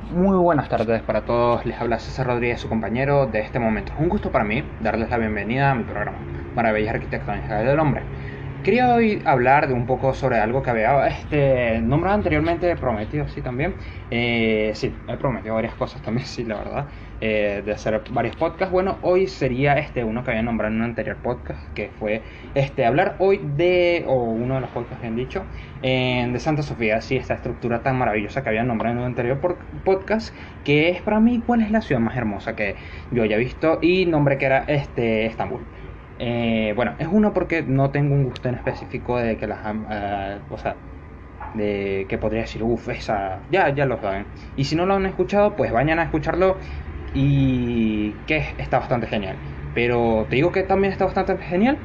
Muy buenas tardes para todos, les habla César Rodríguez, su compañero de este momento. Es un gusto para mí darles la bienvenida a mi programa, Maravillas Arquitectónicas del Hombre. Quería hoy hablar de un poco sobre algo que había este, nombrado anteriormente, prometido, sí, también. Eh, sí, he prometido varias cosas también, sí, la verdad, eh, de hacer varios podcasts. Bueno, hoy sería este uno que había nombrado en un anterior podcast, que fue este hablar hoy de, o uno de los podcasts que han dicho, de Santa Sofía, sí, esta estructura tan maravillosa que había nombrado en un anterior podcast, que es para mí cuál es la ciudad más hermosa que yo haya visto, y nombré que era este Estambul. Eh, bueno, es uno porque no tengo un gusto en específico de que las... Uh, o sea, de que podría decir, uff, esa... Ya, ya lo saben. Y si no lo han escuchado, pues vayan a escucharlo y que está bastante genial. Pero te digo que también está bastante genial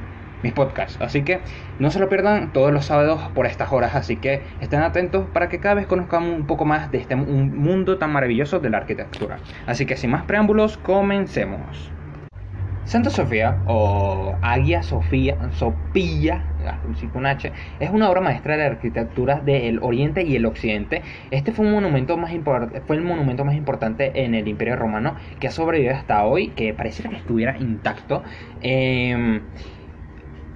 mis podcasts. Así que no se lo pierdan todos los sábados por estas horas. Así que estén atentos para que cada vez conozcamos un poco más de este mundo tan maravilloso de la arquitectura. Así que sin más preámbulos, comencemos. Santa Sofía, o Agia Sofía, Sopilla, con H, es una obra maestra de la arquitectura del Oriente y el Occidente. Este fue, un monumento más fue el monumento más importante en el Imperio Romano que ha sobrevivido hasta hoy, que pareciera que estuviera intacto. Em,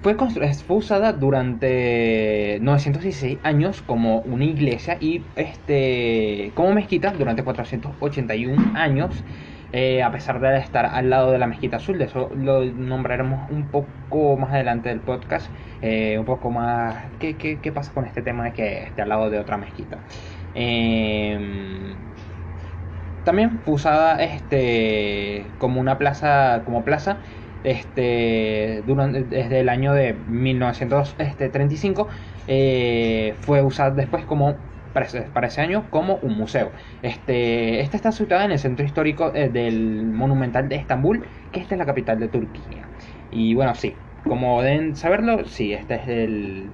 fue, fue, usada durante 916 años como una iglesia y este, como mezquita durante 481 años. Eh, a pesar de estar al lado de la mezquita azul, de eso lo nombraremos un poco más adelante del podcast, eh, un poco más ¿qué, qué, qué, pasa con este tema de que esté al lado de otra mezquita. Em, también usada este, como una plaza, como plaza este, durante, desde el año de 1935 eh, fue usada después como para ese, año como un museo. Este, esta está situada en el centro histórico eh, del Monumental de Estambul, que esta es la capital de Turquía. Y bueno, sí, como deben saberlo, sí, este es el.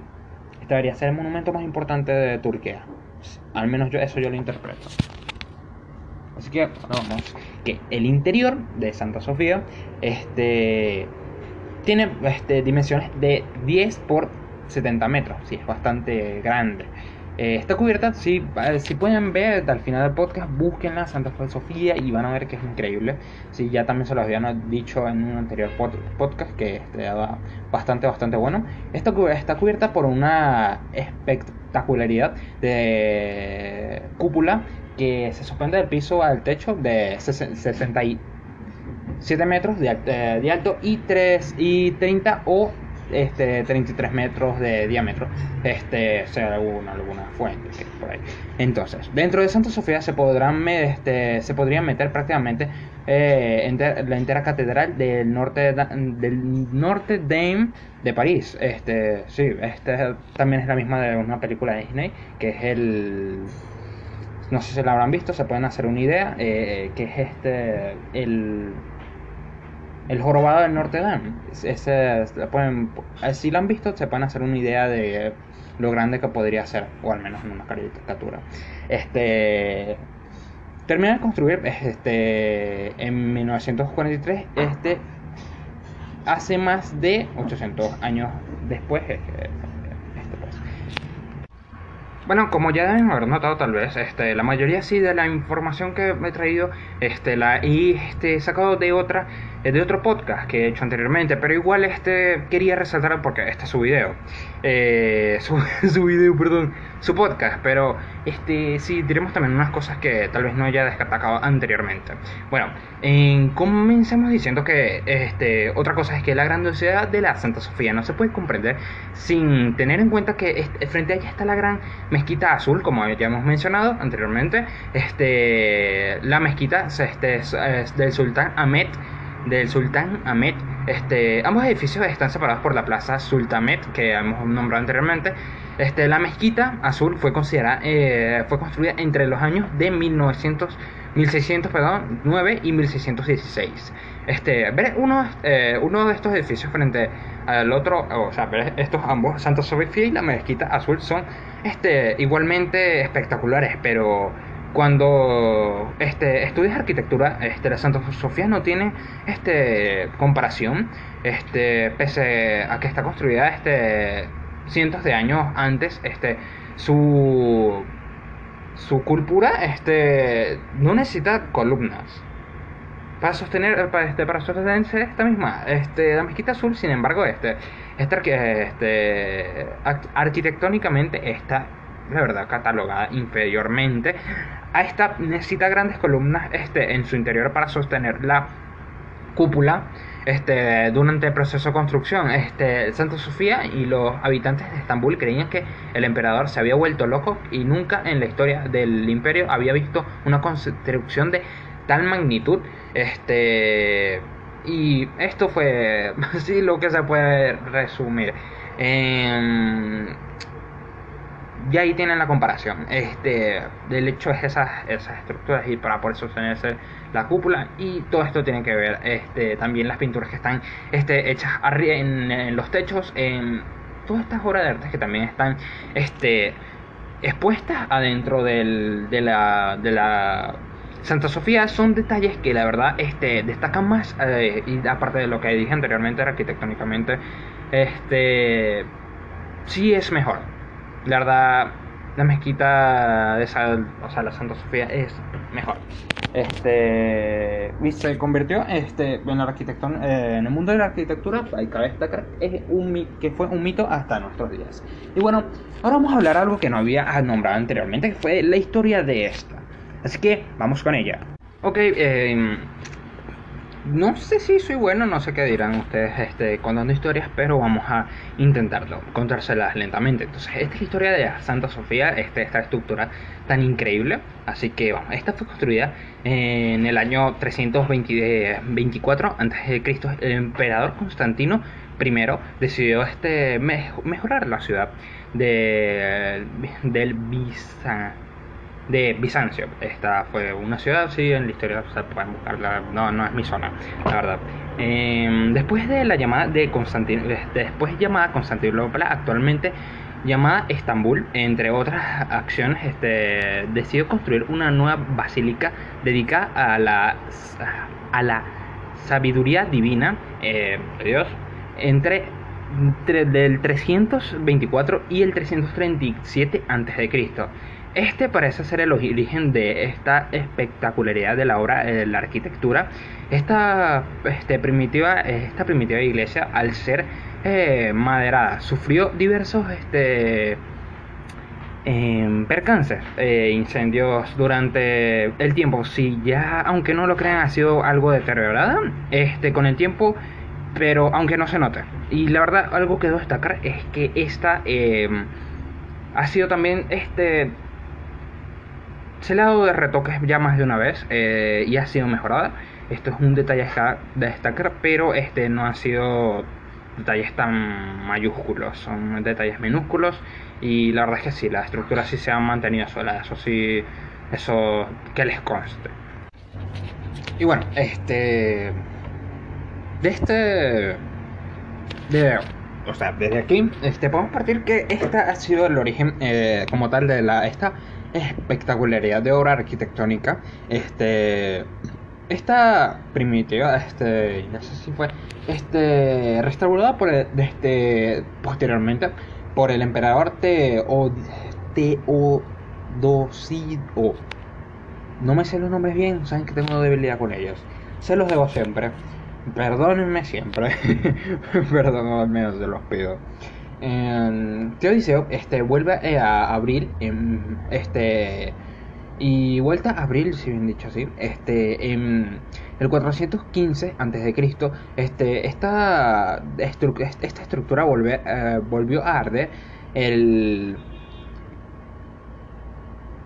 Este debería ser el monumento más importante de Turquía. Al menos yo eso yo lo interpreto. Así que vamos. Que el interior de Santa Sofía este, tiene este, dimensiones de 10 por 70 metros. Sí, es bastante grande. Eh, esta cubierta, si, si pueden ver al final del podcast, búsquenla Santa Fe Sofía y van a ver que es increíble. Sí, ya también se los habían dicho en un anterior podcast que este, bastante, bastante bueno. Esta está cubierta por una espectacularidad de cúpula que se suspende del piso al techo de 67 metros de, eh, de alto y, 3, y 30 o este, 33 metros de diámetro, este, según alguna fuente por ahí. Entonces, dentro de Santa Sofía se podrán este, se podrían meter prácticamente eh, la entera catedral del norte de, del norte Dame de París. Este, sí, este también es la misma de una película de Disney, que es el no sé si la habrán visto, se pueden hacer una idea, eh, que es este el el jorobado del Norte Dame. Ese, pueden, si lo han visto, se pueden hacer una idea de lo grande que podría ser, o al menos en una caricatura. Este, termina de construir este, en 1943, este, hace más de 800 años después. Este, pues. Bueno, como ya deben haber notado tal vez, este, la mayoría sí de la información que me he traído, este, la he este, sacado de otra de otro podcast que he hecho anteriormente, pero igual este quería resaltar porque este es su video, eh, su, su, video, perdón, su podcast, pero este sí diremos también unas cosas que tal vez no haya destacado anteriormente. Bueno, comencemos diciendo que este otra cosa es que la grandiosidad de la Santa Sofía no se puede comprender sin tener en cuenta que frente a ella está la gran mezquita azul, como ya hemos mencionado anteriormente, este la mezquita este, es del sultán Ahmed del Sultán Ahmed. Este, ambos edificios están separados por la plaza Sultamet, que hemos nombrado anteriormente. Este, la mezquita azul fue, eh, construida entre los años de 1900, 1600, perdón, 9 y 1616. Este, eh, uno de estos edificios frente al otro, o sea, ver estos ambos, Santa Sofía y la mezquita azul, son este, igualmente espectaculares, pero cuando este, estudias arquitectura, este, la Santa Sofía no tiene este, comparación, este, pese a que está construida este, cientos de años antes, este, su, su cúpula este, no necesita columnas para sostener para, este, para sostenerse esta misma este, la mezquita azul sin embargo este, este arquitectónicamente está la verdad catalogada inferiormente a esta necesita grandes columnas este, en su interior para sostener la cúpula este, durante el proceso de construcción. Este, Santa Sofía y los habitantes de Estambul creían que el emperador se había vuelto loco y nunca en la historia del imperio había visto una construcción de tal magnitud. Este, y esto fue así lo que se puede resumir. Y ahí tienen la comparación. Este, del hecho es esas, esas estructuras y para poder sostenerse la cúpula. Y todo esto tiene que ver este, también las pinturas que están este, hechas en, en los techos, en todas estas obras de arte que también están este, expuestas adentro del, de, la, de la Santa Sofía. Son detalles que la verdad este, destacan más eh, y aparte de lo que dije anteriormente arquitectónicamente este sí es mejor la verdad la mezquita de o sea, la Santa Sofía es mejor. Este, y se convirtió este, en, la arquitectura, eh, en el mundo de la arquitectura, hay que destacar, es un, que fue un mito hasta nuestros días. Y bueno, ahora vamos a hablar algo que no había nombrado anteriormente, que fue la historia de esta. Así que vamos con ella. Ok, eh, no sé si soy bueno, no sé qué dirán ustedes este, contando historias, pero vamos a intentarlo, contárselas lentamente. Entonces, esta es la historia de Santa Sofía, este, esta estructura tan increíble. Así que vamos, esta fue construida en el año 324 a.C. El emperador Constantino I decidió este, mejorar la ciudad de, del Bizancio de Bizancio. Esta fue una ciudad, sí, en la historia pueden buscarla, no, no es mi zona, la verdad. Em, después de la llamada de Constantinopla, después llamada Constantinopla, actualmente llamada Estambul, entre otras acciones, este, decidió construir una nueva basílica dedicada a la, a la sabiduría divina eh, Dios entre, entre del 324 y el 337 a.C. Este parece ser el origen de esta espectacularidad de la obra, de la arquitectura. Esta, este, primitiva, esta primitiva iglesia, al ser eh, maderada, sufrió diversos este, em, percances, eh, incendios durante el tiempo. Si ya, aunque no lo crean, ha sido algo deteriorada este, con el tiempo, pero aunque no se note. Y la verdad, algo que debo destacar es que esta em, ha sido también este se le de retoques ya más de una vez eh, y ha sido mejorada. Esto es un detalle de destacar, pero este no han sido detalles tan mayúsculos, son detalles minúsculos y la verdad es que sí, la estructura sí se ha mantenido sola, eso sí, eso que les conste. Y bueno, este de este de o sea, desde aquí este podemos partir que esta ha sido el origen eh, como tal de la esta espectacularidad de obra arquitectónica. Este, esta primitiva, este, no sé si fue, este, restaurada por este, posteriormente por el emperador Teodosido. No me sé los nombres bien, saben que tengo debilidad con ellos. Se los debo siempre. Perdónenme siempre. Perdón, al menos se los pido. Teodiseo este, vuelve eh, a abrir este y vuelta a abrir, si bien dicho así, este, en el 415 a.C., este, esta, esta estructura eh, volvió a arder el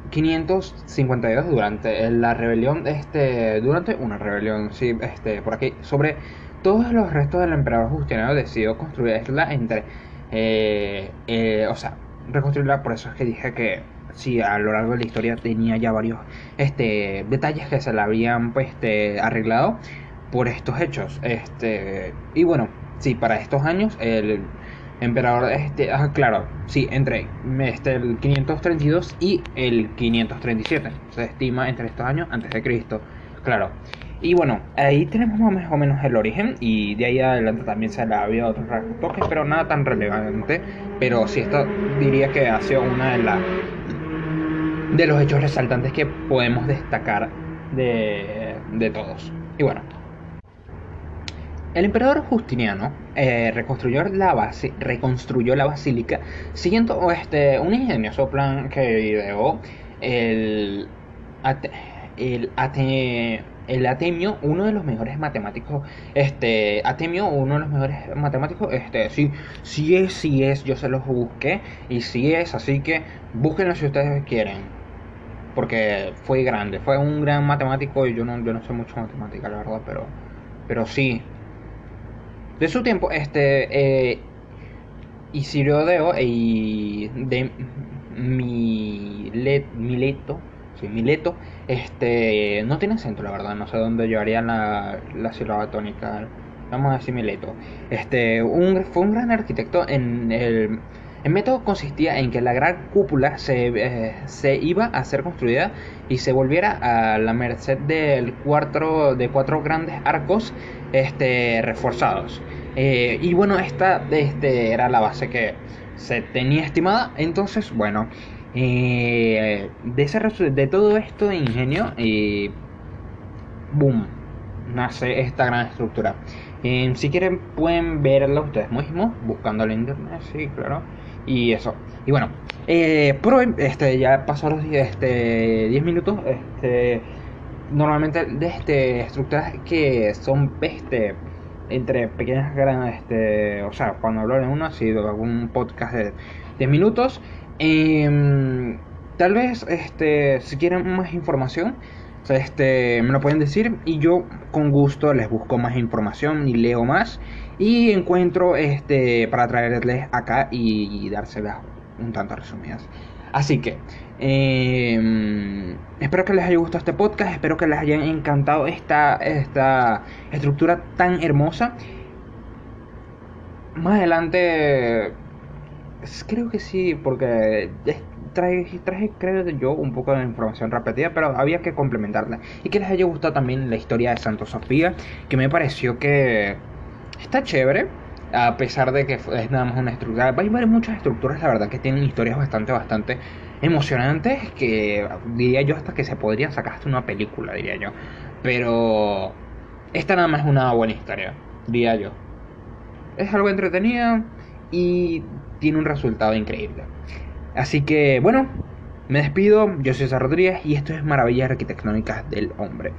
552 durante la rebelión, este, durante una rebelión, sí, este, por aquí, sobre todos los restos del emperador Justiniano decidió construirla entre eh, eh, o sea, reconstruirla, por eso es que dije que sí, a lo largo de la historia tenía ya varios este, detalles que se le habrían pues, este, arreglado por estos hechos. Este, y bueno, sí, para estos años el emperador, este, ah, claro, sí, entre este, el 532 y el 537. Se estima entre estos años antes de Cristo. Claro, y bueno, ahí tenemos más o menos el origen y de ahí adelante también se le había otros toques, pero nada tan relevante. Pero sí, esto diría que ha sido una de de los hechos resaltantes que podemos destacar de, de todos. Y bueno, el emperador Justiniano eh, reconstruyó, la base, reconstruyó la basílica siguiendo este, un ingenioso plan que ideó el, el, el Atemio, uno de los mejores matemáticos, este, Atemio, uno de los mejores matemáticos, este, sí, sí es, sí es, yo se los busqué y sí es, así que búsquenlo si ustedes quieren, porque fue grande, fue un gran matemático y yo no, yo no sé mucho matemática, la verdad, pero, pero sí, de su tiempo, este eh, Isirodeo y de Mileto, sí, Mileto, este no tiene acento, la verdad, no sé dónde llevarían la, la sílaba tónica. Vamos a decir. Este, un, fue un gran arquitecto en el el método consistía en que la gran cúpula se, eh, se, iba a ser construida y se volviera a la merced del cuatro, de cuatro grandes arcos este, reforzados. Eh, y bueno, esta este, era la base que se tenía estimada. Entonces, bueno, eh, de, ese, de todo esto de ingenio, y boom, nace esta gran estructura. si quieren pueden verla ustedes mismos, buscando en internet, sí, claro. Y eso. Y bueno, eh, este, ya pasó los este, 10 minutos. Este, normalmente de este, estructuras que son este, entre pequeñas grandes, este, o sea, cuando hablo en uno ha sido algún podcast de 10 minutos. Em, tal vez, este, si quieren más información, este, me lo pueden decir y yo con gusto les busco más información y leo más y encuentro este para traerles acá y, dárselas un tanto resumidas. Así que em, espero que les haya gustado este podcast, espero que les haya encantado esta, esta estructura tan hermosa. Más adelante creo que sí, porque traje, traje, creo yo, un poco de información repetida, pero había que complementarla. Y que les haya gustado también la historia de Santo Sofía, que me pareció que está chévere, a pesar de que es nada más una estructura. Hay muchas estructuras, la verdad, que tienen historias bastante, bastante emocionantes, que diría yo hasta que se podrían sacar hasta una película, diría yo. Pero esta nada más es una buena historia, diría yo. Es algo entretenido y tiene un resultado increíble. Así que, bueno, me despido. Yo soy César Rodríguez y esto es Maravillas Arquitectónicas del Hombre.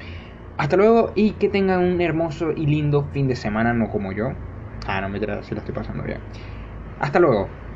Hasta luego y que tengan un hermoso y lindo fin de semana, no como yo. Ah, no me si lo estoy pasando bien. Hasta luego.